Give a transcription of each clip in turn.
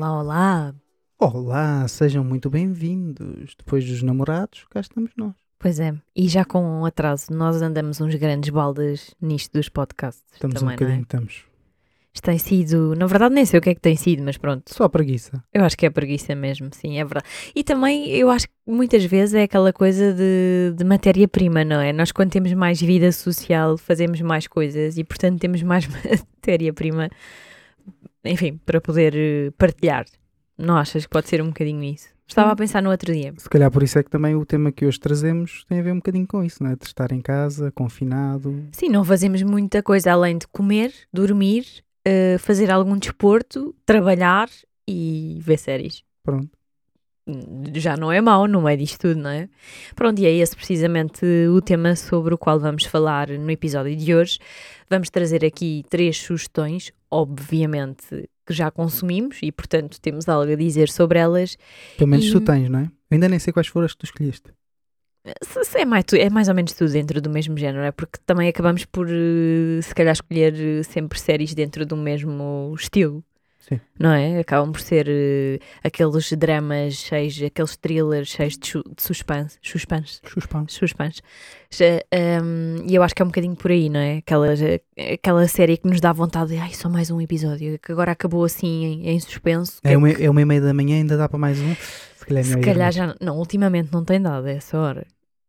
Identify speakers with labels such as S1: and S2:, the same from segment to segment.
S1: Olá, olá!
S2: Olá, sejam muito bem-vindos. Depois dos namorados, cá estamos nós.
S1: Pois é, e já com um atraso, nós andamos uns grandes baldas nisto dos podcasts.
S2: Estamos
S1: também,
S2: um bocadinho,
S1: não é?
S2: estamos.
S1: Isto tem sido, na verdade nem sei o que é que tem sido, mas pronto,
S2: Só preguiça.
S1: eu acho que é preguiça mesmo, sim, é verdade. E também eu acho que muitas vezes é aquela coisa de, de matéria-prima, não é? Nós quando temos mais vida social fazemos mais coisas e portanto temos mais matéria-prima, enfim, para poder eh, partilhar. Não achas que pode ser um bocadinho isso? Estava a pensar no outro dia.
S2: Se calhar por isso é que também o tema que hoje trazemos tem a ver um bocadinho com isso, não é? De estar em casa, confinado.
S1: Sim, não fazemos muita coisa além de comer, dormir, eh, fazer algum desporto, trabalhar e ver séries.
S2: Pronto.
S1: Já não é mau no meio disto tudo, não é? Pronto, e é esse precisamente o tema sobre o qual vamos falar no episódio de hoje. Vamos trazer aqui três sugestões, obviamente que já consumimos e, portanto, temos algo a dizer sobre elas.
S2: Pelo menos
S1: E-
S2: tu tens, não é? Eu ainda nem sei quais foram as que tu escolheste.
S1: É mais, é mais ou menos tudo dentro do mesmo género, é porque também acabamos por, eh, se calhar, escolher eh, sempre séries dentro do mesmo estilo.
S2: Sim.
S1: Não é? Acabam por ser eh, aqueles dramas cheios, aqueles thrillers cheios de, de suspense. Suspense.
S2: Suspense.
S1: Suspense. Já, ehm, e eu acho que é um bocadinho por aí, não é? Aquela, aquela série que nos dá vontade de, ai, só mais um episódio, que agora acabou assim em, em suspenso.
S2: É
S1: é
S2: uma, é uma e meia da manhã, ainda dá para mais um. Se calhar, é
S1: se calhar já. Não, ultimamente não tem dado a essa hora.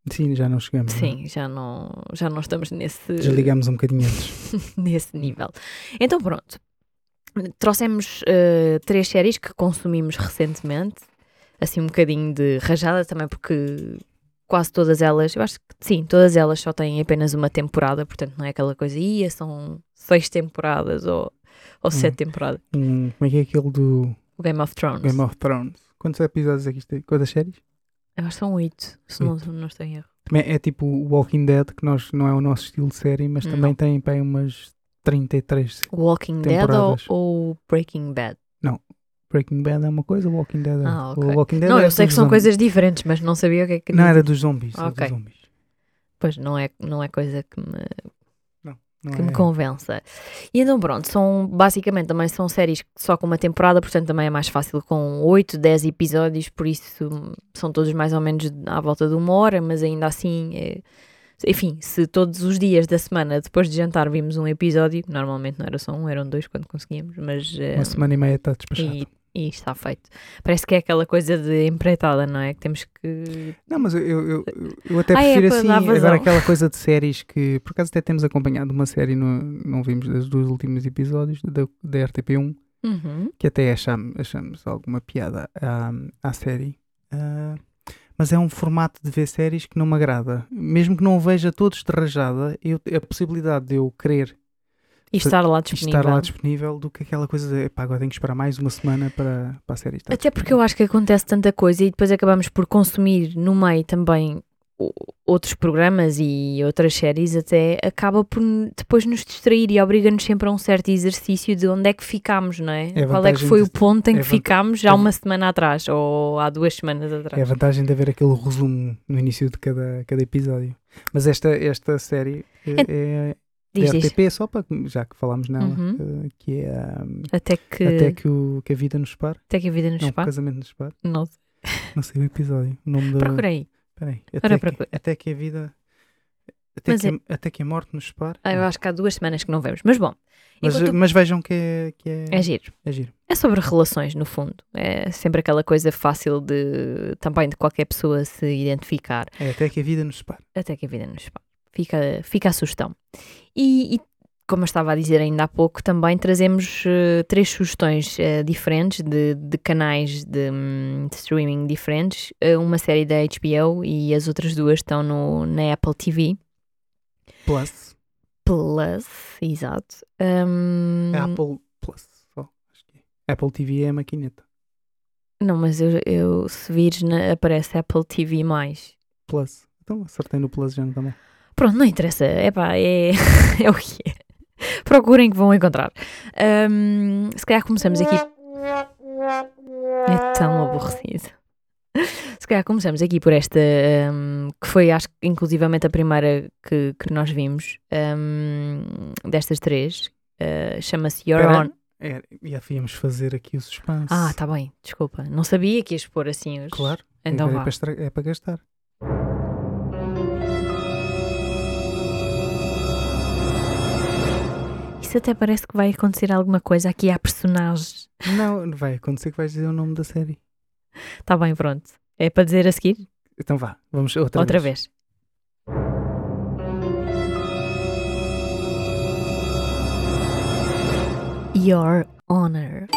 S2: Sim, já não chegamos. não é?
S1: Sim, já não, já não estamos nesse,
S2: Desligamos um bocadinho antes.
S1: nesse nível. Então pronto, trouxemos eh, três séries que consumimos recentemente, assim um bocadinho de rajada também porque quase todas elas, eu acho que sim, todas elas só têm apenas uma temporada, portanto não é aquela coisa, ia, são seis temporadas ou, ou sete temporadas.
S2: Um, como é que é aquele do
S1: O Game of Thrones.
S2: Game of Thrones? Quantos episódios é que isto tem? Quantas séries?
S1: Eu acho que são oito, se não, não estou em erro.
S2: Também é tipo o Walking Dead, que nós, não é o nosso estilo de série, mas
S1: Não.
S2: também tem pá, umas 33.
S1: Walking Dead ou,
S2: Temporadas.
S1: ou Breaking Bad?
S2: Breaking Bad é uma coisa, Walking Dead é
S1: Ah, ok.
S2: o Walking Dead
S1: Não,
S2: é
S1: eu sei que são
S2: zombies.
S1: coisas diferentes, mas não sabia o que é que
S2: Não, era dos zombies. era
S1: Ok.
S2: dos zombies.
S1: Pois não é, não é coisa que me,
S2: Não
S1: que
S2: é-
S1: me convença. E então pronto, são basicamente também são séries só com uma temporada, portanto também é mais fácil com 8, 10 episódios, por isso hum, são todos mais ou menos à volta de uma hora, mas ainda assim, é- enfim, se todos os dias da semana, depois de jantar, vimos um episódio, normalmente não era só um, eram dois quando conseguíamos, mas eh,
S2: Uma semana e meia está despachado.
S1: e, e está feito. Parece que é aquela coisa de empreitada, não é? Que temos que.
S2: Não, mas eu, eu, eu, até
S1: Ah, é,
S2: prefiro
S1: para
S2: assim, agora aquela coisa de séries que, por acaso até temos acompanhado uma série, no, não vimos dos dois últimos episódios da, da RTP1,
S1: Uhum.
S2: que até achamos, achamos alguma piada à, à série. Ah, mas é um formato de ver séries que não me agrada. Mesmo que não o veja todos de rajada, eu, a possibilidade de eu querer
S1: E estar lá disponível.
S2: estar lá disponível do que aquela coisa de "Epá, agora tenho que esperar mais uma semana para, para a série estar
S1: Até porque eu acho que acontece tanta coisa e depois acabamos por consumir no meio também outros programas e outras séries, até acaba por depois nos distrair e obriga-nos sempre a um certo exercício de onde é que ficámos, não é?
S2: É
S1: Qual é que foi o
S2: de-
S1: ponto em
S2: é
S1: que ficámos já
S2: é
S1: uma semana atrás ou há duas semanas atrás?
S2: É a vantagem de haver aquele resumo no início de cada, cada episódio. Mas esta, esta série eh, é,
S1: Diz,
S2: da
S1: diz.
S2: RTP, só para, já que falámos nela,
S1: Uhum.
S2: eh, que é um,
S1: Até que,
S2: Até que, o, que a vida nos separe.
S1: até que a vida nos
S2: Não,
S1: separe?
S2: casamento nos separe.
S1: Não sei.
S2: Não sei o episódio. O nome da.
S1: Procurei.
S2: Peraí. Até, que, até que a vida. Até que,
S1: é-
S2: a, até que a morte nos separe.
S1: Ah, eu
S2: Não.
S1: acho que há duas semanas que não vemos. Mas bom,
S2: mas,
S1: enquanto-
S2: mas vejam que é, que é,
S1: é giro.
S2: é giro.
S1: É sobre relações, no fundo. É sempre aquela coisa fácil de também de qualquer pessoa se identificar.
S2: É até que a vida nos separe.
S1: Até que a vida nos separe. Fica, fica a sugestão. E, e, como eu estava a dizer ainda há pouco, também trazemos eh, três sugestões eh, diferentes de, de canais de, hum, de streaming diferentes. Eh, uma série da HBO e as outras duas estão no, na Apple TV
S2: Plus.
S1: Plus. Exato.
S2: É Apple Plus. É. Apple TV é a maquineta.
S1: Não, mas eu, eu se vires na- aparece Apple TV+.
S2: Plus. Então acertei no Plus já não está mal.
S1: Pronto, não interessa. Epá, é, é o que é. Procurem que vão encontrar. Hum, se calhar começamos aqui. É tão aborrecido. Se calhar começamos aqui por esta, hum, que foi, acho que, inclusivamente a primeira que, que nós vimos, hum, destas três. Uh, Chama-se Your. Honor.
S2: É, e havíamos fazer aqui o suspense.
S1: Ah, tá bem, desculpa. Não sabia que ias pôr assim os.
S2: Claro.
S1: Então
S2: é,
S1: vá.
S2: para estra- é para gastar.
S1: Isso até parece que vai acontecer alguma coisa aqui à personagem.
S2: Não, vai acontecer que vais dizer o nome da série.
S1: Tá bem, pronto. É para dizer a seguir?
S2: Então vá, vamos outra,
S1: Outra
S2: vez.
S1: vez. Your Honor.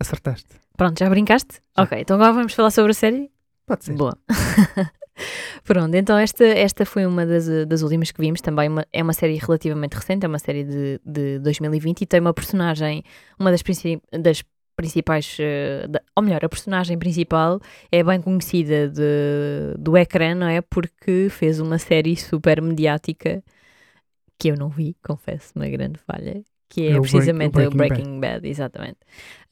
S2: Acertaste.
S1: Pronto, já brincaste?
S2: Já.
S1: Ok, então agora vamos falar sobre a série?
S2: Pode ser.
S1: Boa. Pronto, então esta, esta foi uma das, das últimas que vimos, também uma- é uma série relativamente recente, é uma série de, de 2020 e tem uma personagem, uma das, das principais, eh, ou melhor, a personagem principal é bem conhecida de, do ecrã, não é? Porque fez uma série super mediática que eu não vi, confesso, uma grande falha, que é,
S2: É o Break-
S1: precisamente
S2: o Breaking
S1: Breaking Bad, exatamente.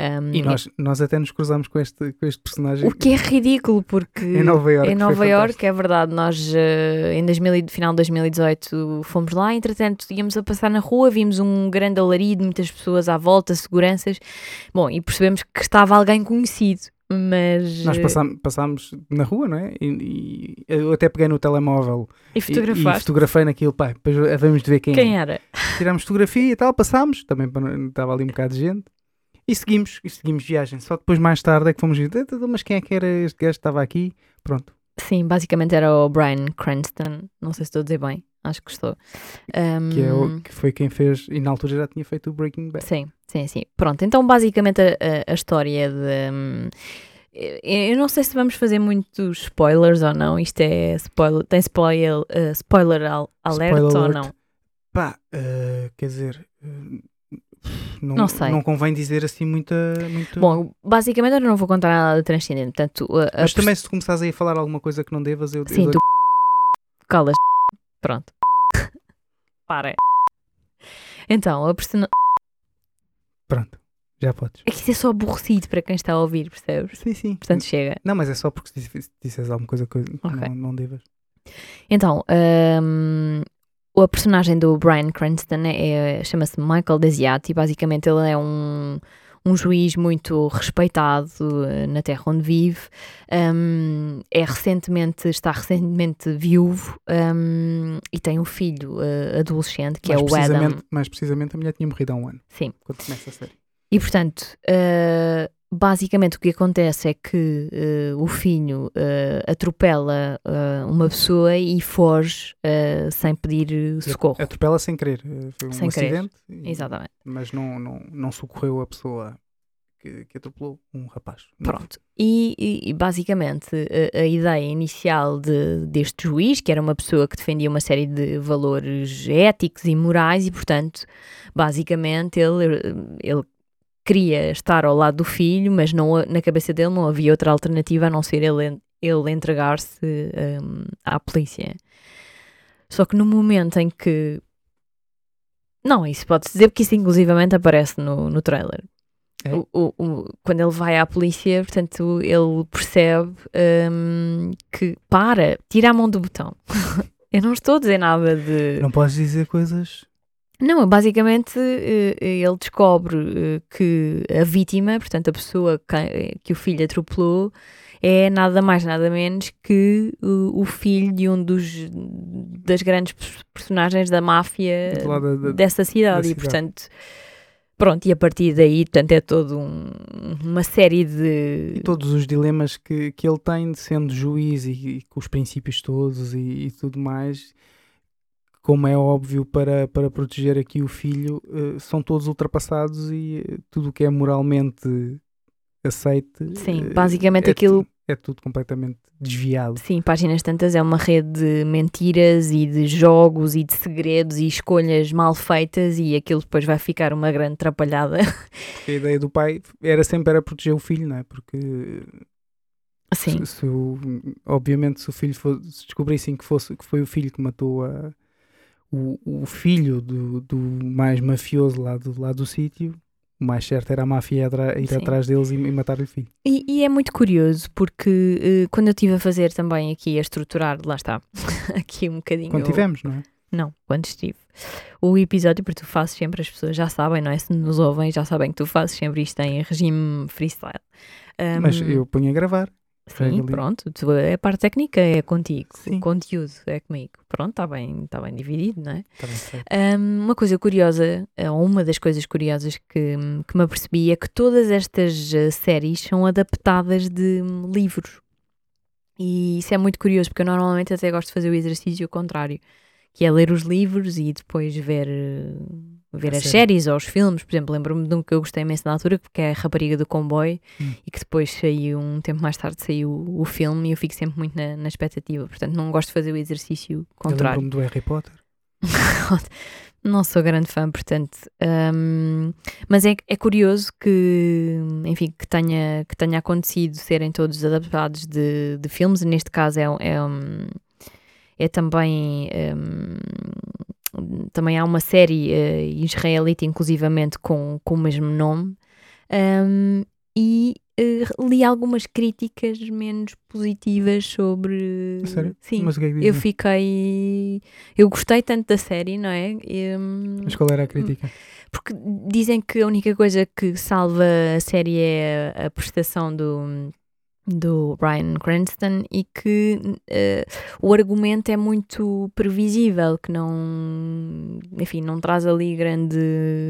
S1: Um,
S2: E nós, nós até nos cruzamos com este, com este personagem
S1: o que é ridículo, porque
S2: em Nova Iorque.
S1: em Nova
S2: fantástico.
S1: é verdade, nós eh, em 2000, e- final de 2018 fomos lá, entretanto íamos a passar na rua, vimos um grande alarido, muitas pessoas à volta, seguranças, bom, e percebemos que estava alguém conhecido, mas...
S2: Nós
S1: eh,
S2: passámos, passámos na rua, não é? E, e eu até peguei no telemóvel
S1: E
S2: e, e fotografei naquilo, pá, depois havemos de ver quem,
S1: Quem
S2: é.
S1: era?
S2: Tirámos fotografia e tal, passámos, também estava ali um bocado de gente. E seguimos, e seguimos viagem. Só depois mais tarde é que fomos ver, "Eh, eh, mas quem é que era este gajo que estava aqui? Pronto.
S1: Sim, basicamente era o Brian Cranston, não sei se estou a dizer bem, acho que estou.
S2: Que, é
S1: Hum,
S2: o, que foi quem fez, e na altura já tinha feito o Breaking Bad.
S1: Sim, sim, sim. Pronto, então basicamente a, a- história de. hum, eu não sei se vamos fazer muitos spoilers ou não. Isto é spoiler. Tem spoiler, uh, spoiler al- alert
S2: Spoiler
S1: ou
S2: alert.
S1: não?
S2: Pá, eh, quer dizer, eh, não,
S1: Não sei.
S2: não convém dizer assim muita. Muito...
S1: Bom, basicamente eu não vou contar nada de transcendente. Portanto, a, a
S2: mas também se tu começares aí a falar alguma coisa que não devas, eu, eu
S1: Sim,
S2: dou-
S1: tu calas. Pronto. Para. Então, a persona...
S2: Pronto, já podes.
S1: É que isso é só aborrecido para quem está a ouvir, percebes?
S2: Sim, sim.
S1: Portanto, chega.
S2: Não, mas é só porque se disse- disseres alguma coisa que
S1: Ok.
S2: não, não devas.
S1: Então, hum, a personagem do Brian Cranston é, é- chama-se Michael Desiat e basicamente ele é um, um juiz muito respeitado eh, na terra onde vive. Hum, é recentemente, está recentemente viúvo hum, e tem um filho eh, adolescente que
S2: mais,
S1: é o Adam.
S2: mais precisamente, a mulher tinha morrido há um ano,
S1: Sim.
S2: quando começa a série.
S1: E portanto, eh, basicamente o que acontece é que eh, o filho eh, atropela eh, uma pessoa e foge sem pedir socorro.
S2: Atropela sem querer. Foi um
S1: Sem
S2: acidente, e-
S1: Exatamente.
S2: mas não, não, não socorreu a pessoa que, que atropelou um rapaz.
S1: Pronto. E, e- e, basicamente a, a ideia inicial de- deste juiz, que era uma pessoa que defendia uma série de valores éticos e morais, e portanto, basicamente ele, ele queria estar ao lado do filho, mas não, na cabeça dele não havia outra alternativa a não ser ele, ele entregar-se hum, à polícia. Só que no momento em que. Não, isso pode-se dizer porque isso inclusivamente aparece no, no trailer.
S2: É?
S1: O- o- o- quando ele vai à polícia, portanto, ele percebe hum, que para, tira a mão do botão. Eu não estou a dizer nada de.
S2: Não podes dizer coisas.
S1: Não, basicamente eh, ele descobre eh, que a vítima, portanto, a pessoa que, o filho atropelou, é nada mais, nada menos que o, filho de um dos das grandes pers- personagens da máfia
S2: da- da-
S1: dessa cidade.
S2: da
S1: E,
S2: cidade.
S1: portanto, pronto, e a partir daí, portanto, é toda um, uma série de.
S2: E todos os dilemas que, que ele tem de sendo juiz e, e com os princípios todos e, e tudo mais, como é óbvio, para, para proteger aqui o filho, eh, são todos ultrapassados e eh, tudo o que é moralmente aceite.
S1: Sim,
S2: eh,
S1: basicamente
S2: é
S1: aquilo-
S2: é tudo completamente desviado.
S1: Sim, páginas tantas é uma rede de mentiras e de jogos e de segredos e escolhas mal feitas e aquilo depois vai ficar uma grande atrapalhada.
S2: Porque a ideia do pai era sempre era proteger o filho, não é? Porque
S1: Sim,
S2: se, se o- obviamente se o filho fosse, se descobrissem que, fosse, que foi o filho que matou a, o, o filho do, do mais mafioso lá do, lá do sítio, o mais certo era a máfia ir,
S1: Sim.
S2: atrás deles e, e matar-lhe o filho.
S1: E, e é muito curioso porque eh, quando eu estive a fazer também aqui a estruturar, lá está, aqui um bocadinho.
S2: Quando tivemos, não é?
S1: Não, quando estive. O episódio, porque tu fazes sempre, as pessoas já sabem, não é? Se nos ouvem, já sabem que tu fazes sempre isto em regime freestyle. Um,
S2: Mas eu ponho a gravar.
S1: Sim,
S2: ali.
S1: pronto. Tu, a parte técnica é contigo.
S2: Sim.
S1: O conteúdo é comigo. Pronto, está bem, tá bem dividido, não é?
S2: Tá bem.
S1: Um, uma coisa curiosa, ou uma das coisas curiosas que, que me apercebi é que todas estas eh, séries são adaptadas de hum, livros. E isso é muito curioso, porque eu normalmente até gosto de fazer o exercício contrário, que é ler os livros e depois ver, eh, ver as
S2: série.
S1: séries ou os filmes. Por exemplo, lembro-me de um que eu gostei imenso na altura, porque é a Rapariga do Comboio,
S2: Hum.
S1: e que depois saiu, um tempo mais tarde saiu o filme, e eu fico sempre muito na, na expectativa. Portanto, não gosto de fazer o exercício contrário.
S2: lembro-me do Harry Potter.
S1: Não sou grande fã, portanto. hum, mas é, é curioso que, enfim, que tenha, que tenha acontecido serem todos adaptados de, de filmes. e Neste caso é, um- é, um- é também. hum, também há uma série eh, israelita, inclusivamente, com, com o mesmo nome. Hum, e eh, li algumas críticas menos positivas sobre.
S2: Sério?
S1: Sim.
S2: Mas que é que
S1: Eu fiquei. Eu gostei tanto da série, não é? Hum,
S2: Mas qual era a crítica?
S1: porque dizem que a única coisa que salva a série é a prestação do, do Bryan Cranston e que eh, o argumento é muito previsível, que não. Enfim, não traz ali grande,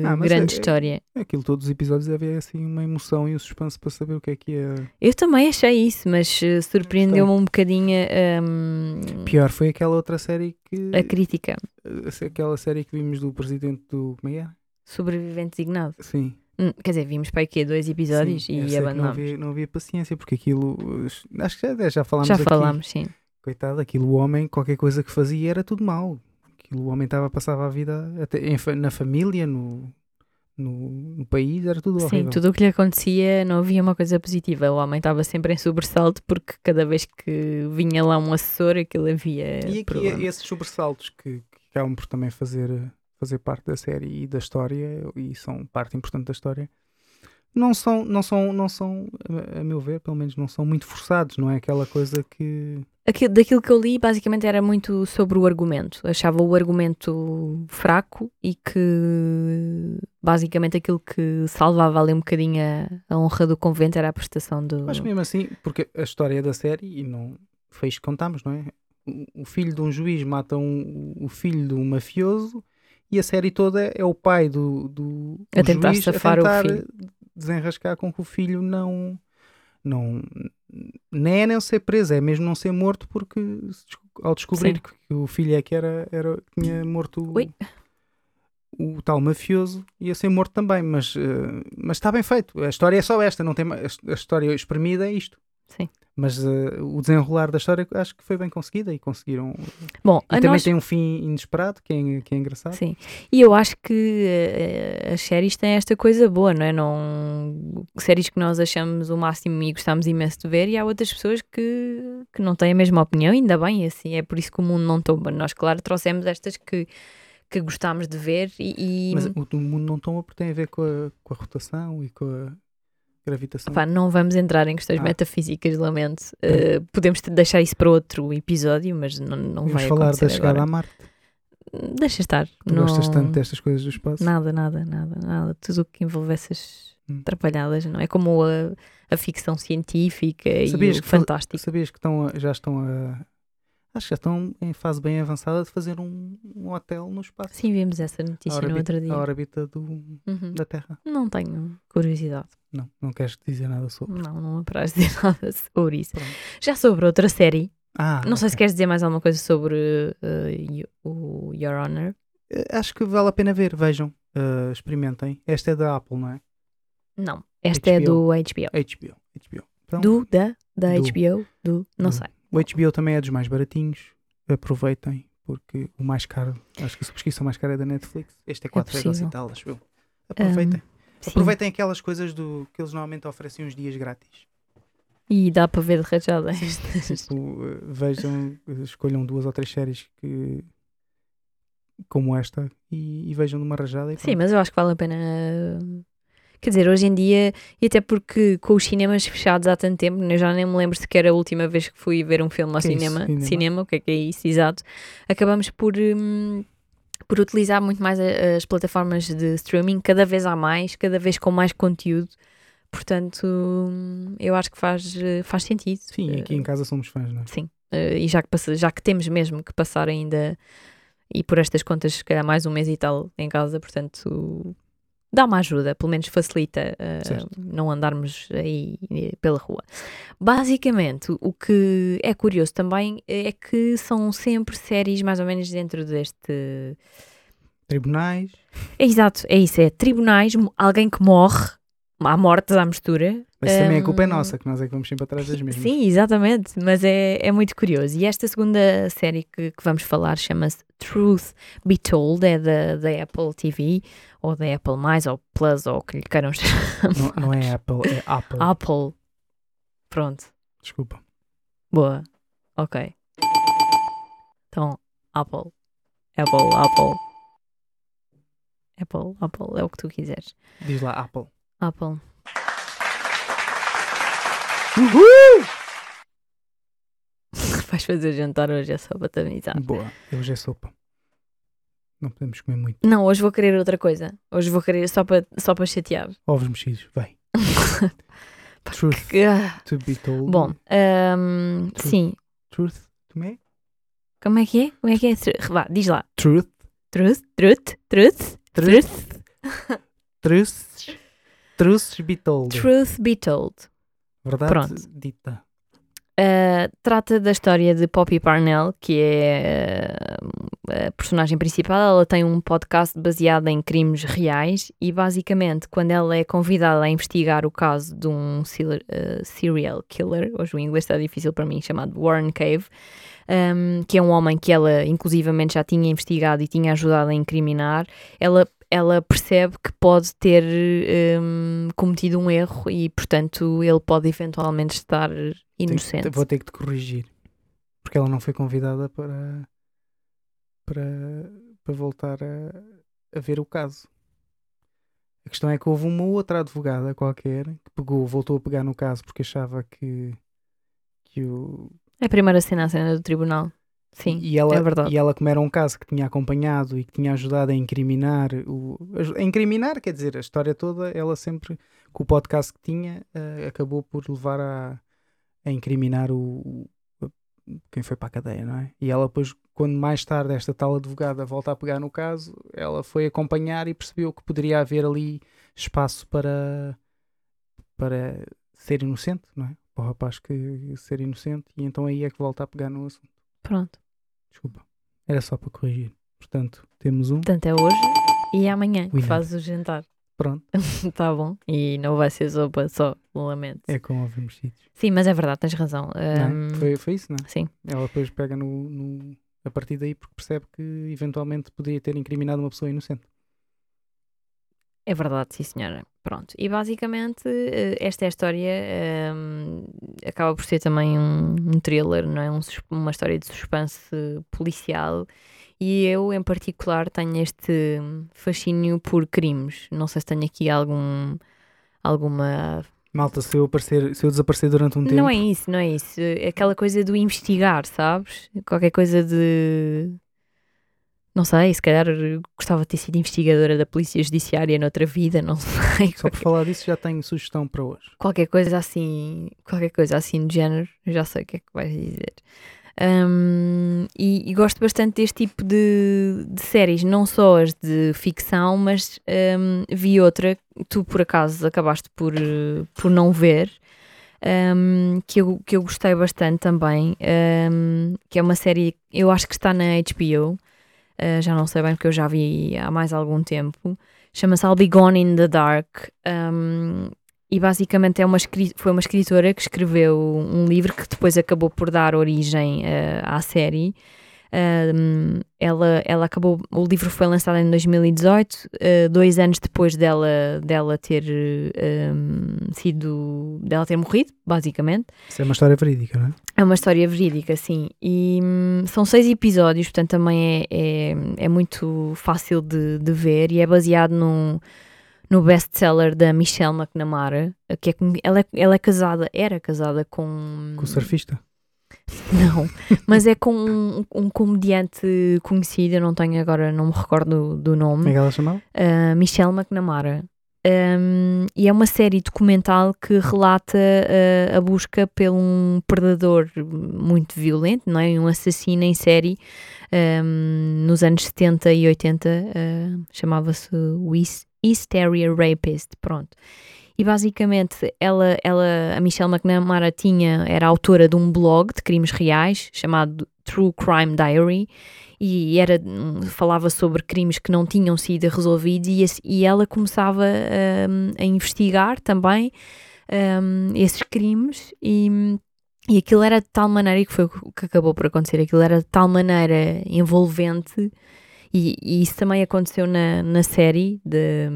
S2: Ah,
S1: grande
S2: é- é-
S1: história.
S2: Aquilo, todos os episódios havia assim uma emoção e um suspense para saber o que é que ia.
S1: Eu também achei isso, mas eh, surpreendeu-me um bocadinho hum,
S2: Pior foi aquela outra série que.
S1: a crítica.
S2: eh, Aquela série que vimos do presidente do. Como é era?
S1: Sobrevivente designado.
S2: Sim.
S1: Hum, Quer dizer, vimos para aqui dois episódios
S2: Sim,
S1: e
S2: que não
S1: abandonámos.
S2: havia, não havia paciência, porque aquilo. eh, Acho que já, já falámos
S1: Já
S2: aqui.
S1: falámos, sim.
S2: Coitado, aquilo, o homem, qualquer coisa que fazia era tudo mau. Aquilo, o homem estava, passava a vida até em na família, no, no, no país, era tudo
S1: Sim,
S2: horrível.
S1: tudo o que lhe acontecia não havia uma coisa positiva. O homem estava sempre em sobressalto porque cada vez que vinha lá um assessor aquilo havia
S2: E aqui esses sobressaltos que, que acabam por também fazer, fazer parte da série e da história, e são parte importante da história, não são, não são, não são, a meu ver, pelo menos não são muito forçados, não é aquela coisa que.
S1: Aquilo, daquilo que eu li, basicamente era muito sobre o argumento. Achava o argumento fraco e que basicamente aquilo que salvava ali um bocadinho a, a honra do convento era a prestação do.
S2: Mas mesmo assim, porque a história da série, e não foi isto que contámos, não é? O- O filho de um juiz mata um, o filho de um mafioso e a série toda é o pai do, do,
S1: A tentar
S2: juiz
S1: safar o
S2: a tentar
S1: filho.
S2: desenrascar com que o filho não, não nem é nem ser preso, é mesmo não ser morto porque ao descobrir
S1: Sim.
S2: que o filho é que era, era tinha morto o-
S1: Ui.
S2: o tal mafioso ia ser morto também, mas, eh, mas está bem feito. A história é só esta, não tem a história espremida é isto.
S1: Sim.
S2: Mas eh, o desenrolar da história acho que foi bem conseguida e conseguiram.
S1: Bom,
S2: E também
S1: nós-
S2: tem um fim inesperado, que é, que é engraçado.
S1: Sim, e eu acho que eh, as séries têm esta coisa boa, não é? Não, séries que nós achamos o máximo e gostamos imenso de ver, e há outras pessoas que, que não têm a mesma opinião, ainda bem, e assim, é por isso que o mundo não tomba. Nós, claro, trouxemos estas que, que gostámos de ver e, e
S2: Mas o, o mundo não toma porque tem a ver com a, com a rotação e com a gravitação.
S1: pá, não vamos entrar em questões
S2: Ah.
S1: metafísicas, lamento. Eh, podemos deixar isso para outro episódio, mas não, não
S2: Vamos
S1: vai
S2: falar da chegada
S1: agora.
S2: a Marte.
S1: Deixa estar.
S2: Tu
S1: não...
S2: gostas tanto destas coisas do espaço?
S1: Nada, nada, nada, nada. Tudo o que envolve essas
S2: Hum.
S1: atrapalhadas, não é? Como a, a ficção científica
S2: Sabias
S1: e o
S2: que
S1: fantástico.
S2: Sabias que estão a- já estão a. Acho que já estão em fase bem avançada de fazer um, um hotel no espaço.
S1: Sim, vimos essa notícia
S2: a
S1: no
S2: órbita,
S1: outro dia.
S2: a órbita do,
S1: Uhum.
S2: da Terra.
S1: Não tenho curiosidade.
S2: Não, não queres dizer nada sobre.
S1: Não, não apraz dizer nada sobre isso.
S2: Pronto.
S1: Já sobre outra série,
S2: Ah,
S1: não sei se queres dizer mais alguma coisa sobre uh, o Your Honor.
S2: Eh, Acho que vale a pena ver, vejam, eh, experimentem. Esta é da Apple, não é?
S1: Não, esta é do HBO.
S2: HBO. HBO. Então,
S1: Do, da, da
S2: Do.
S1: HBO, do, não
S2: Do.
S1: sei.
S2: O HBO também é dos mais baratinhos. Aproveitem, porque o mais caro, acho que a subscrição mais cara é da Netflix. Este é 4 euros e tal, acho eu. Aproveitem.
S1: Sim.
S2: Aproveitem aquelas coisas do, que eles normalmente oferecem uns dias grátis.
S1: E dá para ver de rajada.
S2: Tipo, eh, vejam, escolham duas ou três séries que como esta e, e vejam de uma rajada
S1: Sim, mas eu acho que vale a pena. Quer dizer, hoje em dia, e até porque com os cinemas fechados há tanto tempo, eu já nem me lembro sequer a última vez que fui ver um filme ao
S2: é isso,
S1: cinema.
S2: cinema?
S1: cinema, o que é que é isso, exato. Acabamos por. hum, por utilizar muito mais as plataformas de streaming, cada vez há mais, cada vez com mais conteúdo. Portanto, hum, eu acho que faz, faz sentido.
S2: Sim, aqui em casa somos fãs, não é?
S1: Sim, eh, e já que, já que temos mesmo que passar ainda e por estas contas, se calhar mais um mês e tal em casa, portanto, dá uma ajuda, pelo menos facilita
S2: Certo.
S1: não andarmos aí eh, pela rua. Basicamente, o que é curioso também é que são sempre séries mais ou menos dentro deste.
S2: Tribunais,
S1: É exato, é isso, é tribunais, alguém que morre, há mortes à mistura.
S2: Mas isso também a culpa é nossa, que nós é que vamos sempre atrás das mesmas.
S1: Sim, exatamente, mas é, é muito curioso. E esta segunda série que, que vamos falar chama-se Truth Be Told, é da, da Apple TV, ou da Apple+, ou Plus, ou o que lhe queiram chamar.
S2: Não, não é Apple, é Apple.
S1: Apple. Pronto,
S2: Desculpa.
S1: boa, ok. Então, Apple, Apple, Apple. Apple, Apple, é o que tu quiseres.
S2: Diz lá Apple.
S1: Apple.
S2: Uhul!
S1: Vais fazer jantar hoje, é só avisar.
S2: Boa, hoje é sopa. Não podemos comer muito.
S1: Não, hoje vou querer outra coisa. Hoje vou querer só para só para chatear.
S2: Ovos mexidos, vai. Truth
S1: Ah,
S2: to be told.
S1: Bom, ahm,
S2: Truth.
S1: sim.
S2: Truth to me?
S1: Como é que é? Como é que é? Vá, diz lá.
S2: Truth.
S1: Truth, truth, truth, truth,
S2: Truths. Truths be told.
S1: truth be told.
S2: Verdade
S1: Pronto.
S2: dita.
S1: Uh, trata da história de Poppy Parnell, que é uh, a personagem principal. Ela tem um podcast baseado em crimes reais e, basicamente, quando ela é convidada a investigar o caso de um serial- uh, serial killer, hoje o inglês está difícil para mim, chamado Warren Cave, um, que é um homem que ela, inclusivamente, já tinha investigado e tinha ajudado a incriminar, ela, ela percebe que pode ter um, cometido um erro e, portanto, ele pode eventualmente estar inocente.
S2: vou ter que te corrigir. Porque ela não foi convidada para. para, para voltar a, a ver o caso. A questão é que houve uma outra advogada qualquer que pegou, voltou a pegar no caso porque achava que, que o.
S1: É a primeira cena, a cena do tribunal. Sim,
S2: e ela,
S1: é verdade.
S2: E ela, como era um caso que tinha acompanhado e que tinha ajudado a incriminar, o, a incriminar, quer dizer, a história toda, ela sempre, com o podcast que tinha, eh, acabou por levar a, a incriminar o, o- quem foi para a cadeia, não é? E ela depois, quando mais tarde esta tal advogada volta a pegar no caso, ela foi acompanhar e percebeu que poderia haver ali espaço para, para ser inocente, não é? Para o rapaz que ser inocente, e então aí é que volta a pegar no assunto.
S1: Pronto.
S2: Desculpa. Era só para corrigir. Portanto, temos um.
S1: Portanto, é hoje e é amanhã que fazes o jantar.
S2: Pronto.
S1: tá bom. E não vai ser sopa só, lamento.
S2: É com ovos mexidos.
S1: Sim, mas é verdade, tens razão.
S2: Não é? Foi, foi isso, não é?
S1: Sim,
S2: Ela depois pega no, no- a partir daí porque percebe que eventualmente poderia ter incriminado uma pessoa inocente.
S1: É verdade, sim senhora. Pronto. E basicamente eh, esta é a história. ahm, acaba por ser também um, um thriller, não é? Um uma história de suspense policial. E eu, em particular, tenho este fascínio por crimes. Não sei se tenho aqui algum, alguma
S2: Malta, se eu, aparecer, se eu desaparecer durante um tempo.
S1: Não é isso, não é isso. É aquela coisa do investigar, sabes? Qualquer coisa de. Não sei, se calhar gostava de ter sido investigadora da Polícia Judiciária noutra vida, não sei.
S2: Só por falar disso já tenho sugestão para hoje.
S1: Qualquer coisa assim, qualquer coisa assim do género, já sei o que é que vais dizer. Hum, e, e gosto bastante deste tipo de, de séries, não só as de ficção, mas hum, vi outra, que tu por acaso acabaste por, eh, por não ver, hum, que, eu, que eu gostei bastante também, que é uma série, eu acho que está na HBO, eh, já não sei bem porque eu já vi há mais algum tempo, chama-se I'll Be Gone in the Dark. hum, e basicamente é uma, foi uma escritora que escreveu um livro que depois acabou por dar origem eh, à série. Um, ela, ela acabou, o livro foi lançado em 2018, eh, dois anos depois dela, dela ter um, sido, dela ter morrido, basicamente.
S2: Isso é uma história verídica, não é?
S1: É uma história verídica, sim. E hum, são seis episódios, portanto também é, é, é muito fácil de, de ver e é baseado no, no best-seller da Michelle McNamara, que é, ela, é, ela é casada, era casada com...
S2: Com o surfista.
S1: Não, mas é com um, um comediante conhecido, eu não tenho agora, não me recordo do
S2: Como é
S1: nome,
S2: que ela chamava?
S1: uh, Michelle McNamara. Um, e é uma série documental que relata uh, a busca por um predador muito violento, não é? Um assassino em série um, nos anos 70 e 80, uh, chamava-se o East, East Area Rapist, pronto. E basicamente ela, ela, a Michelle McNamara tinha, era autora de um blog de crimes reais chamado True Crime Diary e era, hum, falava sobre crimes que não tinham sido resolvidos e, e ela começava hum, a investigar também hum, esses crimes e, e aquilo era de tal maneira, e que foi o que acabou por acontecer, aquilo era de tal maneira envolvente e, e isso também aconteceu na, na série de,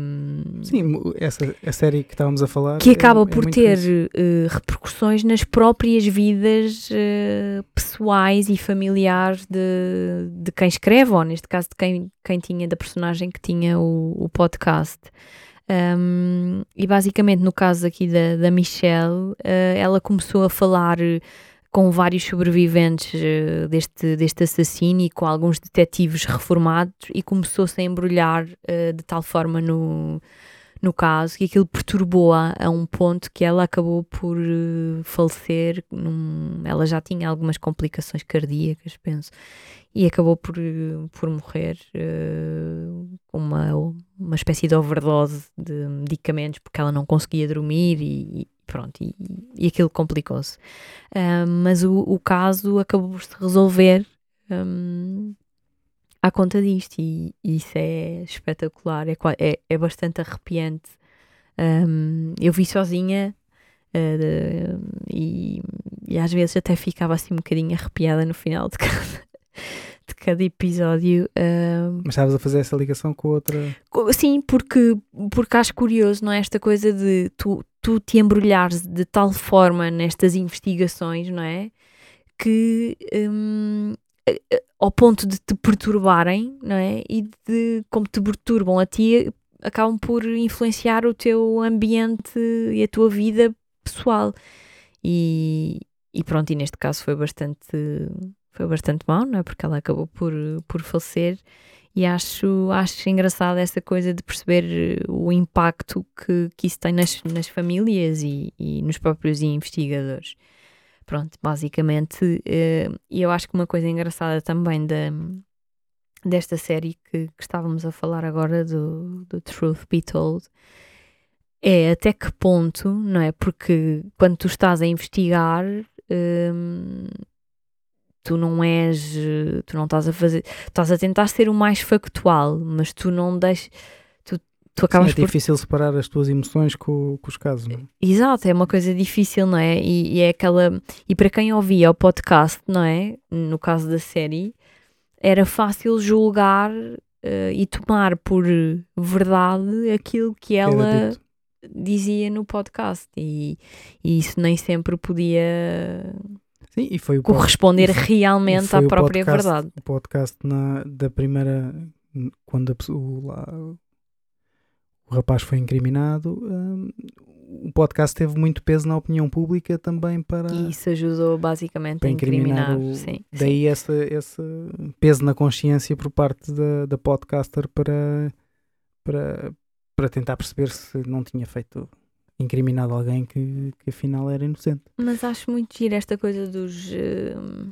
S2: Sim, essa a série que estávamos a falar.
S1: que
S2: é-
S1: acaba
S2: é
S1: por
S2: muito
S1: ter eh, repercussões nas próprias vidas eh, pessoais e familiares de, de quem escreve, ou neste caso de quem, quem tinha, da personagem que tinha o, o podcast. Um, e basicamente, no caso aqui da, da Michelle, eh, ela começou a falar com vários sobreviventes eh, deste, deste assassino e com alguns detetives reformados e começou-se a embrulhar eh, de tal forma no, no caso que aquilo perturbou-a a um ponto que ela acabou por eh, falecer. num- ela já tinha algumas complicações cardíacas, penso, e acabou por, por morrer com uma, uma espécie de overdose de medicamentos porque ela não conseguia dormir e, e pronto, e, e aquilo complicou-se. Mas o, o caso acabou por se resolver. hum, à conta disto e, e isso é espetacular, é, é, é bastante arrepiante. Um, eu vi sozinha uh, de- e, e às vezes até ficava assim um bocadinho arrepiada no final de cada, de cada episódio. um,
S2: Mas estavas a fazer essa ligação com outra.
S1: Sim, porque, porque acho curioso, não é? Esta coisa de tu, tu te embrulhares de tal forma nestas investigações, não é? Que a- ao ponto de te perturbarem, não é? E de como te perturbam a ti, acabam por influenciar o teu ambiente e a tua vida pessoal. E, e pronto, e neste caso foi bastante, foi bastante mau, não é? Porque ela acabou por, por falecer. E acho, acho engraçada essa coisa de perceber eh, o impacto que, que isso tem nas, nas famílias e, e nos próprios investigadores. Pronto, basicamente, eh, e eu acho que uma coisa engraçada também da, desta série que, que estávamos a falar agora, do, do Truth Be Told, é até que ponto, não é? Porque quando tu estás a investigar, hum, tu não és, eh, tu não estás a fazer, estás a tentar ser o mais factual, mas tu não deixas, tu, tu acabas
S2: é
S1: por
S2: difícil separar as tuas emoções com, com os casos, não é?
S1: Exato, é uma coisa difícil, não é? E, e é aquela. E para quem ouvia o podcast, não é? No caso da série, era fácil julgar eh, e tomar por verdade aquilo que ela dizia no podcast. E, e isso nem sempre podia
S2: Sim, e foi o
S1: corresponder realmente
S2: foi
S1: à própria
S2: podcast-
S1: verdade.
S2: o podcast na, da primeira. Quando a o, lá, o rapaz foi incriminado, hum, o podcast teve muito peso na opinião pública também para,
S1: E isso ajudou basicamente a
S2: incriminar.
S1: incriminar.
S2: o,
S1: sim,
S2: daí esse, esse peso na consciência por parte da, da podcaster para, para, para tentar perceber se não tinha feito incriminado alguém que, que afinal era inocente.
S1: Mas acho muito giro esta coisa dos. hum,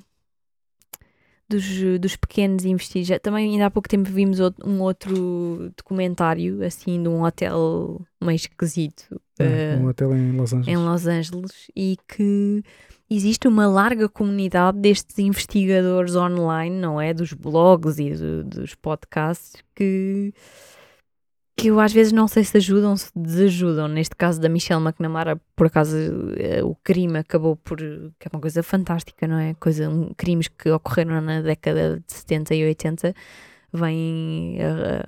S1: dos, dos pequenos investigadores. Também ainda há pouco tempo vimos out- um outro documentário assim de um hotel meio esquisito eh,
S2: um hotel em Los Angeles.
S1: em Los Angeles e que existe uma larga comunidade destes investigadores online, não é? Dos blogs e do- dos podcasts que que eu às vezes não sei se ajudam, se desajudam. Neste caso da Michelle McNamara, por acaso eh, o crime acabou por. que é uma coisa fantástica, não é? Coisa, um, crimes que ocorreram na década de 70 e 80 vêm a,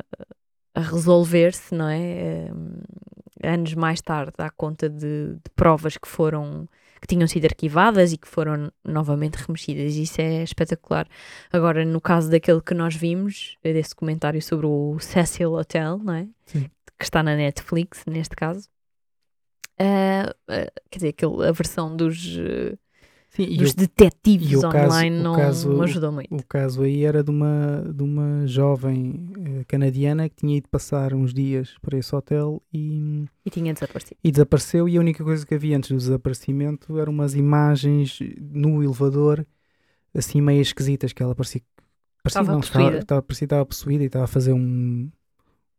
S1: a resolver-se, não é? Eh, anos mais tarde, à conta de, de provas que foram. Que tinham sido arquivadas e que foram novamente remexidas. Isso é espetacular. Agora, no caso daquele que nós vimos, desse comentário sobre o Cecil Hotel, não é?
S2: Sim.
S1: Que está na Netflix, neste caso. Ah, ah, quer dizer, aquele, a versão dos. eh,
S2: Sim, e
S1: dos
S2: o,
S1: detetives
S2: caso-
S1: online
S2: o
S1: não
S2: caso-
S1: ajudou muito.
S2: o caso aí era de uma, de uma jovem eh, canadiana que tinha ido passar uns dias para esse hotel e,
S1: E tinha desaparecido.
S2: e desapareceu. E a única coisa que havia antes do desaparecimento eram umas imagens no elevador, assim meio esquisitas, que ela parecia, parecia
S1: Estava
S2: não, estava,
S1: possuída.
S2: estava, parecia que estava possuída e estava a fazer um-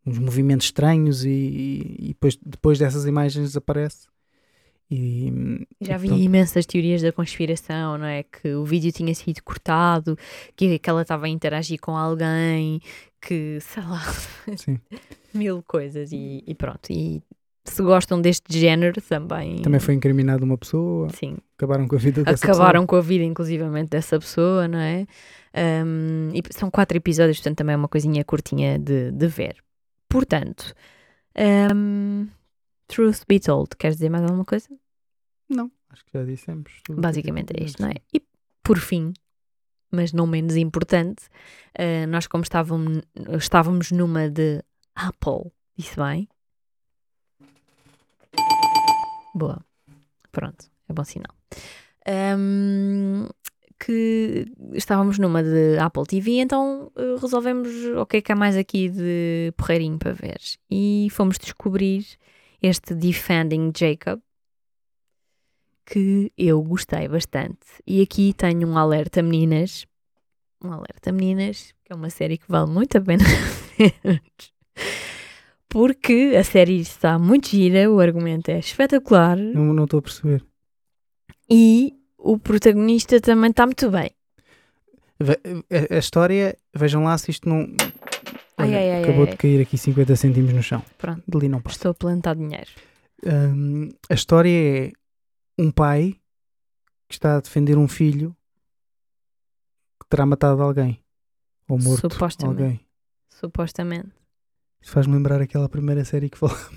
S2: uns movimentos estranhos e, e- e depois, depois dessas imagens desaparece. E,
S1: Já vi
S2: pronto.
S1: imensas teorias da conspiração, não é? Que o vídeo tinha sido cortado, que, que ela estava a interagir com alguém, que sei lá, mil coisas e, e pronto. E se gostam deste género também.
S2: Também foi incriminada uma pessoa,
S1: Sim,
S2: acabaram com a vida dessa
S1: acabaram com a vida, inclusivamente, dessa pessoa, não é? Um, e são quatro episódios, portanto também é uma coisinha curtinha de, de ver. Portanto, um, Truth Be Told, queres dizer mais alguma coisa?
S2: Não, acho que já dissemos. tudo
S1: Basicamente é isto, não é? E por fim, mas não menos importante, eh, nós como estávamos, estávamos numa de Apple, disse bem? Boa, pronto, é bom sinal. Ahm, que estávamos numa de Apple TV, então eh, resolvemos o que é que há mais aqui de porreirinho para ver. E fomos descobrir este Defending Jacob, que eu gostei bastante. E aqui tenho um alerta, meninas. Um alerta, meninas, que é uma série que vale muito a pena ver. Porque a série está muito gira, o argumento é espetacular
S2: Não estou a perceber.
S1: e o protagonista também está muito bem.
S2: A, a história, vejam lá se isto não. Olha,
S1: ai, ai,
S2: acabou
S1: ai,
S2: de cair aqui 50 cêntimos no chão.
S1: Pronto,
S2: Dali não passa.
S1: estou a plantar dinheiro.
S2: Hum, a história é um pai que está a defender um filho que terá matado alguém. Ou morto
S1: Supostamente.
S2: alguém.
S1: Supostamente.
S2: Isso faz-me lembrar aquela primeira série que falamos.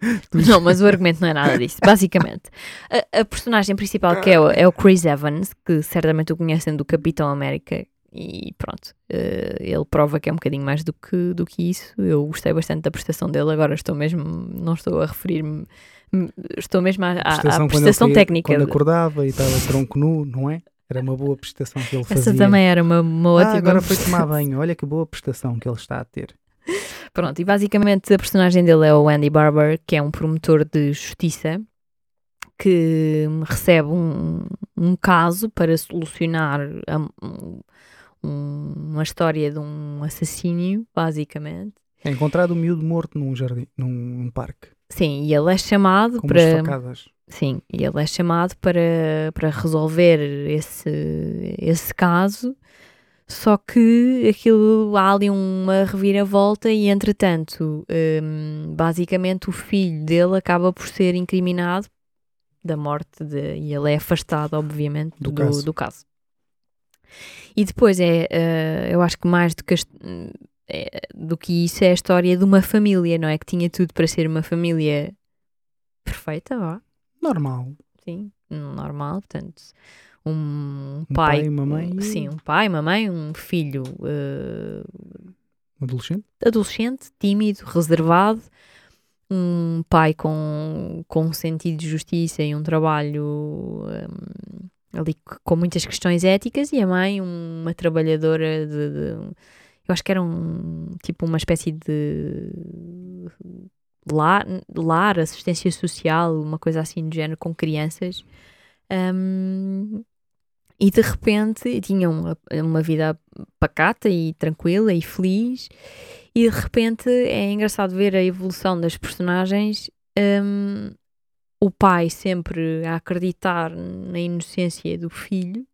S1: Não, mas o argumento não é nada disso. Basicamente, a, a personagem principal que é o, é o Chris Evans, que certamente o conhecem do Capitão América, e pronto, eh, ele prova que é um bocadinho mais do que, do que isso. Eu gostei bastante da prestação dele, agora estou mesmo, não estou a referir-me, m- estou mesmo à, à- à
S2: Prestação quando ele
S1: prestação
S2: saía-
S1: técnica.
S2: Quando acordava e estava tronco nu, não é? Era uma boa prestação que ele fazia.
S1: Essa também era uma, uma ótima.
S2: Ah, agora foi tomar banho. Olha que boa prestação que ele está a ter.
S1: Pronto, e basicamente a personagem dele é o Andy Barber, que é um promotor de justiça que recebe um, um caso para solucionar a- um- um- uma história de um assassínio, basicamente.
S2: É encontrado um miúdo morto num jardim, num, num parque,
S1: Sim, e ele é chamado
S2: com
S1: para.
S2: umas facadas.
S1: Sim, e ele é chamado para, para resolver esse, esse caso, só que aquilo há ali uma reviravolta e entretanto, hum, basicamente o filho dele acaba por ser incriminado da morte de, e ele é afastado, obviamente,
S2: Do
S1: do,
S2: caso.
S1: do caso. E depois é, eh, eu acho que mais do que, as- é, do que isso é a história de uma família, não é? Que tinha tudo para ser uma família perfeita, vá
S2: Normal.
S1: sim, normal, portanto, um,
S2: Um
S1: pai,
S2: pai, uma mãe e-
S1: sim, um pai, uma mãe, um filho
S2: Um adolescente.
S1: adolescente, tímido, reservado, um pai com, com um sentido de justiça e um trabalho hum, ali com muitas questões éticas e a mãe uma trabalhadora de, de- eu acho que era um tipo uma espécie de lar, lar, assistência social, uma coisa assim do género com crianças Hum, e de repente tinham uma, uma vida pacata e tranquila e feliz e de repente é engraçado ver a evolução das personagens hum, o pai sempre a acreditar na inocência do filho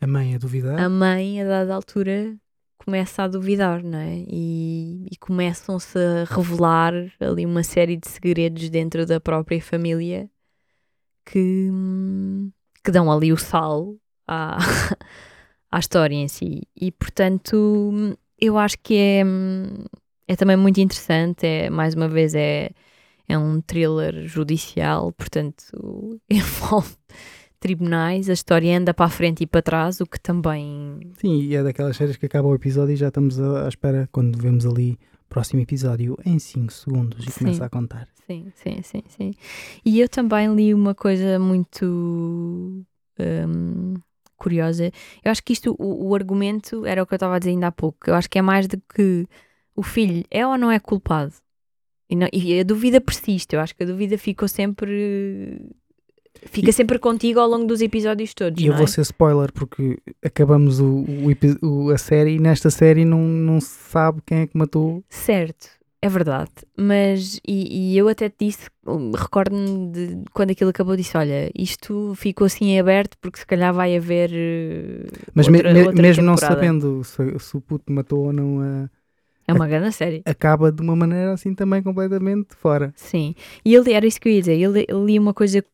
S2: A mãe a duvidar.
S1: a mãe a dada altura começa a duvidar, não é? E, e começam-se a revelar ali uma série de segredos dentro da própria família que, que dão ali o sal à, à história em si. E portanto, eu acho que é, é também muito interessante. É, mais uma vez, é, é um thriller judicial, portanto, envolve tribunais, a história anda para a frente e para trás, o que também
S2: Sim, e é daquelas séries que acaba o episódio e já estamos à espera quando vemos ali próximo episódio em 5 segundos e
S1: Sim.
S2: começa a contar.
S1: Sim, sim, sim, sim. E eu também li uma coisa muito hum, curiosa. Eu acho que isto, o, o argumento, era o que eu estava a dizer ainda há pouco. Eu acho que é mais de que o filho é ou não é culpado. E, não- e a dúvida persiste. Eu acho que a dúvida ficou sempre. Fica
S2: E-
S1: sempre contigo ao longo dos episódios todos.
S2: E eu
S1: não
S2: vou
S1: é?
S2: ser spoiler porque acabamos o, o o- a série e nesta série não, não se sabe quem é que matou.
S1: Certo, é verdade. Mas, e, e eu até te disse, um, recordo-me de quando aquilo acabou, disse: Olha, isto ficou assim em aberto porque se calhar vai haver. eh,
S2: Mas
S1: outra-
S2: me-
S1: outra
S2: mesmo não
S1: temporada."
S2: sabendo se, se o puto matou ou não,
S1: É uma grande série.
S2: acaba de uma maneira assim também completamente fora.
S1: Sim. E ele, era isso que eu ia dizer, ele, ele li uma coisa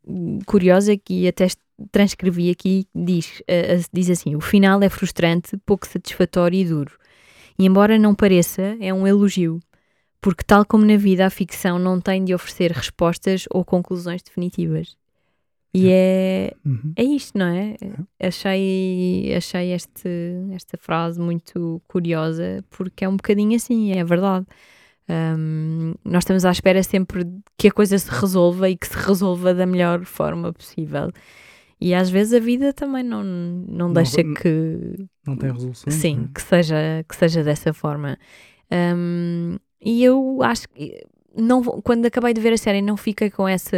S1: curiosa que até transcrevi aqui, diz, eh, diz assim, o final é frustrante, pouco satisfatório e duro. E embora não pareça, é um elogio. Porque tal como na vida, a ficção não tem de oferecer respostas ou conclusões definitivas. E é,
S2: Uhum.
S1: é isto, não é? Achei, achei este, esta frase muito curiosa porque é um bocadinho assim, é verdade. Hum, nós estamos à espera sempre que a coisa se resolva e que se resolva da melhor forma possível. E às vezes a vida também não, não
S2: Não
S1: deixa que,
S2: Não tem resolução.
S1: sim, que seja, que seja dessa forma. Hum, e eu acho que não, quando acabei de ver a série não fiquei com essa.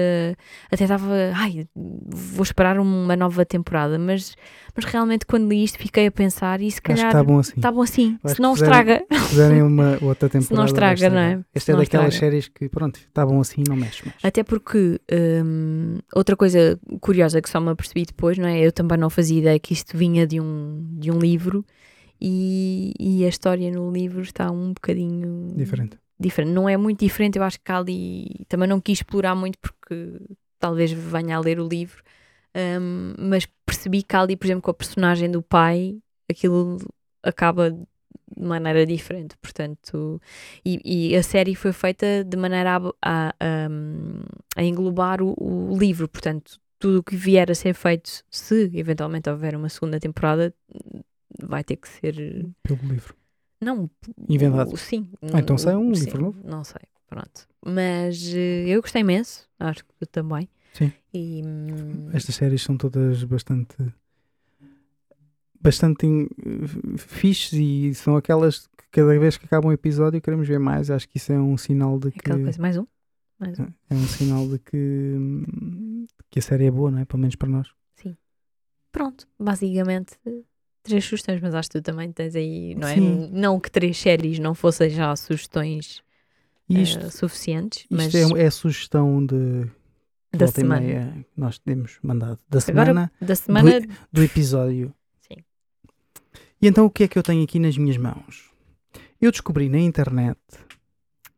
S1: Até estava. Ai, vou esperar uma nova temporada, mas, mas realmente quando li isto fiquei a pensar e se calhar
S2: está bom assim.
S1: está bom assim. Se não estraga.
S2: Se uma outra temporada.
S1: Se não estraga, não é?
S2: Esta é daquelas
S1: estraga.
S2: séries que, pronto, está bom assim, não mexe mais.
S1: Até porque hum, outra coisa curiosa que só me apercebi depois, não é? Eu também não fazia ideia que isto vinha de um, de um livro e, e a história no livro está um bocadinho
S2: Diferente.
S1: Diferente. Não é muito diferente, eu acho que há ali também não quis explorar muito porque talvez venha a ler o livro, hum, mas percebi que ali, por exemplo, com a personagem do pai, aquilo acaba de maneira diferente, portanto, e, e a série foi feita de maneira a, a, a, a englobar o, o livro, portanto, tudo o que vier a ser feito, se eventualmente houver uma segunda temporada, vai ter que ser
S2: Pelo livro.
S1: Não,
S2: Inventado.
S1: sim.
S2: Ah, então sai um
S1: sim,
S2: livro novo?
S1: Não sei, pronto. Mas eh, eu gostei imenso, acho que tu também.
S2: Sim.
S1: E, hum,
S2: Estas séries são todas bastante. bastante eh, fixes e são aquelas que cada vez que acaba um episódio queremos ver mais. Acho que isso é um sinal de que.
S1: coisa, mais um? Mais um.
S2: É um sinal de que, hum, que a série é boa, não é? Pelo menos para nós.
S1: Pronto, basicamente três sugestões, mas acho que tu também tens aí, não é?
S2: Sim.
S1: Não que três séries não fossem já sugestões
S2: E isto,
S1: eh, suficientes,
S2: isto
S1: mas
S2: é, é a sugestão de
S1: da semana.
S2: meia nós temos mandado da
S1: Agora,
S2: semana
S1: da semana,
S2: do episódio.
S1: Sim.
S2: E então o que é que eu tenho aqui nas minhas mãos? Eu descobri na internet.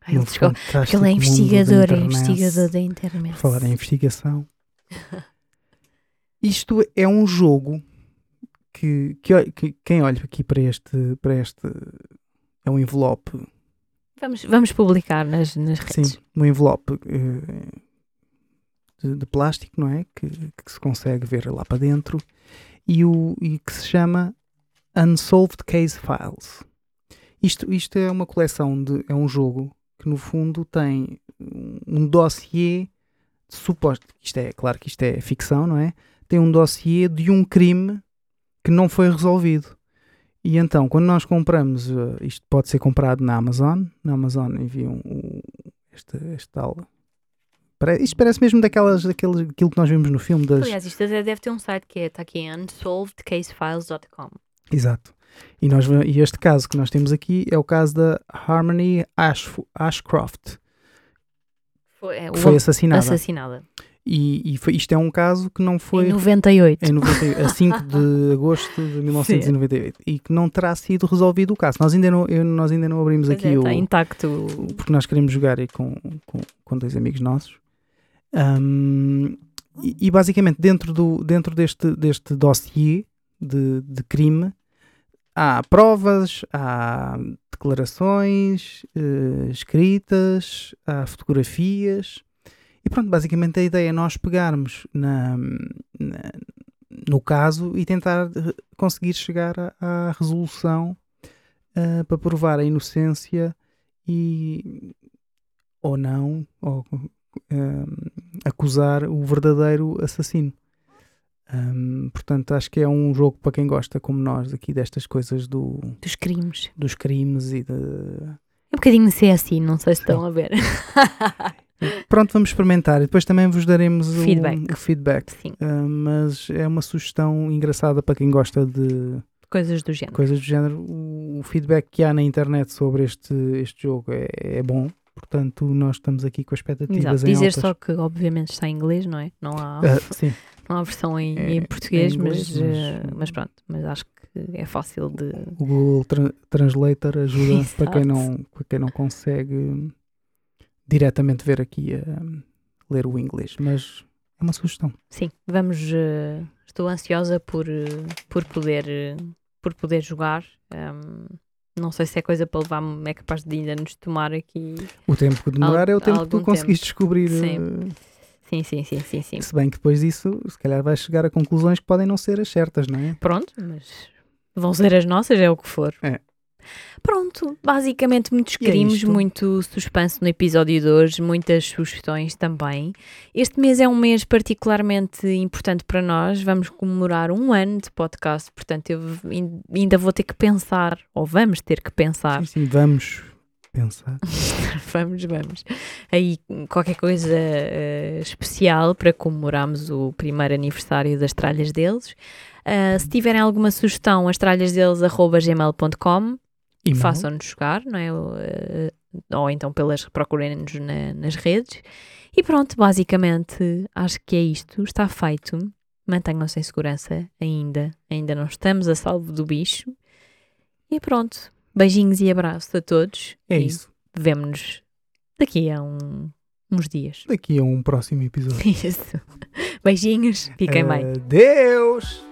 S1: Ai, ele descobre- porque ele é investigador, é investigador da internet.
S2: Falar em investigação. Isto é um jogo que, que, que quem olha aqui para este, para este é um envelope,
S1: Vamos, vamos publicar nas, nas redes.
S2: sim, um envelope eh, de, de plástico, não é? Que, que se consegue ver lá para dentro e, o, e que se chama Unsolved Case Files. Isto, isto é uma coleção de. é um jogo que no fundo tem um dossiê suposto. Isto é, claro que isto é ficção, não é? Tem um dossiê de um crime que não foi resolvido. E então, quando nós compramos, eh, isto pode ser comprado na Amazon, na Amazon enviam o, este, este tal. Isto parece mesmo daquelas, daqueles, aquilo que nós vimos no filme das.
S1: Aliás, isto até deve ter um site que é, está aqui, unsolvedcasefiles.com.
S2: Exato. E, nós, e este caso que nós temos aqui é o caso da Harmony Ash, Ashcroft,
S1: Foi, é,
S2: foi assassinada.
S1: assassinada.
S2: E, e foi- isto é um caso que não foi
S1: Em 98.
S2: em 98, a 5 de agosto de 1998 e que não terá sido resolvido o caso. Nós ainda não, eu- nós ainda não abrimos
S1: Pois
S2: aqui
S1: é,
S2: o.
S1: está intacto.
S2: Porque nós queremos jogar aí com, com, com dois amigos nossos. Ahm, e, e basicamente, dentro, do, dentro deste, deste dossiê de, de crime, há provas, há declarações eh, escritas, há fotografias. E pronto, basicamente a ideia é nós pegarmos na, na- no caso e tentar eh, conseguir chegar à, à resolução eh, para provar a inocência e ou não ou, eh, acusar o verdadeiro assassino. Um, portanto, acho que é um jogo para quem gosta, como nós, aqui destas coisas do,
S1: Dos crimes.
S2: dos crimes e de.
S1: É um bocadinho CSI, não sei se
S2: Sim.
S1: estão a ver.
S2: Pronto, vamos experimentar e depois também vos daremos o
S1: Feedback.
S2: o feedback. Uh, mas é uma sugestão engraçada para quem gosta de
S1: coisas do género.
S2: coisas do género. O, feedback que há na internet sobre este, este jogo é, é bom, portanto, nós estamos aqui com expectativas
S1: Exato.
S2: em
S1: Dizer
S2: altas.
S1: só que, obviamente, está em inglês, não é? Não há,
S2: sim,
S1: não há versão em,
S2: é-
S1: em português,
S2: é inglês,
S1: mas,
S2: mas-
S1: eh, mas pronto. Mas acho que é fácil de.
S2: o Google Tra- Translator ajuda para quem, não, para quem não consegue diretamente ver aqui a ler o inglês, mas é uma sugestão.
S1: Sim, vamos. eh, estou ansiosa por, eh, por, poder, eh, por poder jogar. Ahm, não sei se é coisa para levar, é capaz de ainda nos tomar aqui.
S2: O tempo que demorar é o tempo que tu conseguiste descobrir.
S1: Sim.
S2: uh,
S1: Sim, sim, sim, sim, sim.
S2: Se bem que depois disso, se calhar vais chegar a conclusões que podem não ser as certas, não é?
S1: Pronto, mas vão ser as nossas, é o que for.
S2: É.
S1: Pronto, basicamente muitos
S2: E é
S1: crimes,
S2: isto.
S1: muito suspense no episódio de hoje, muitas sugestões também. Este mês é um mês particularmente importante para nós, vamos comemorar um ano de podcast, portanto eu ain- ainda vou ter que pensar, ou vamos ter que pensar,
S2: Sim, sim, vamos pensar.
S1: vamos, vamos, aí qualquer coisa eh, especial para comemorarmos o primeiro aniversário das tralhas deles. Ah, se tiverem alguma sugestão, as tralhas deles, gmail.com. façam-nos chegar, não é? Ou, eh, ou então pelas procurem-nos na- nas redes. E pronto, basicamente acho que é isto. Está feito. Mantenham-se em segurança ainda. Ainda não estamos a salvo do bicho. E pronto. Beijinhos e abraços a todos.
S2: É
S1: e
S2: isso.
S1: Vemo-nos daqui a um- uns dias.
S2: Daqui a um próximo episódio.
S1: Isso. Beijinhos. Fiquem bem.
S2: Adeus!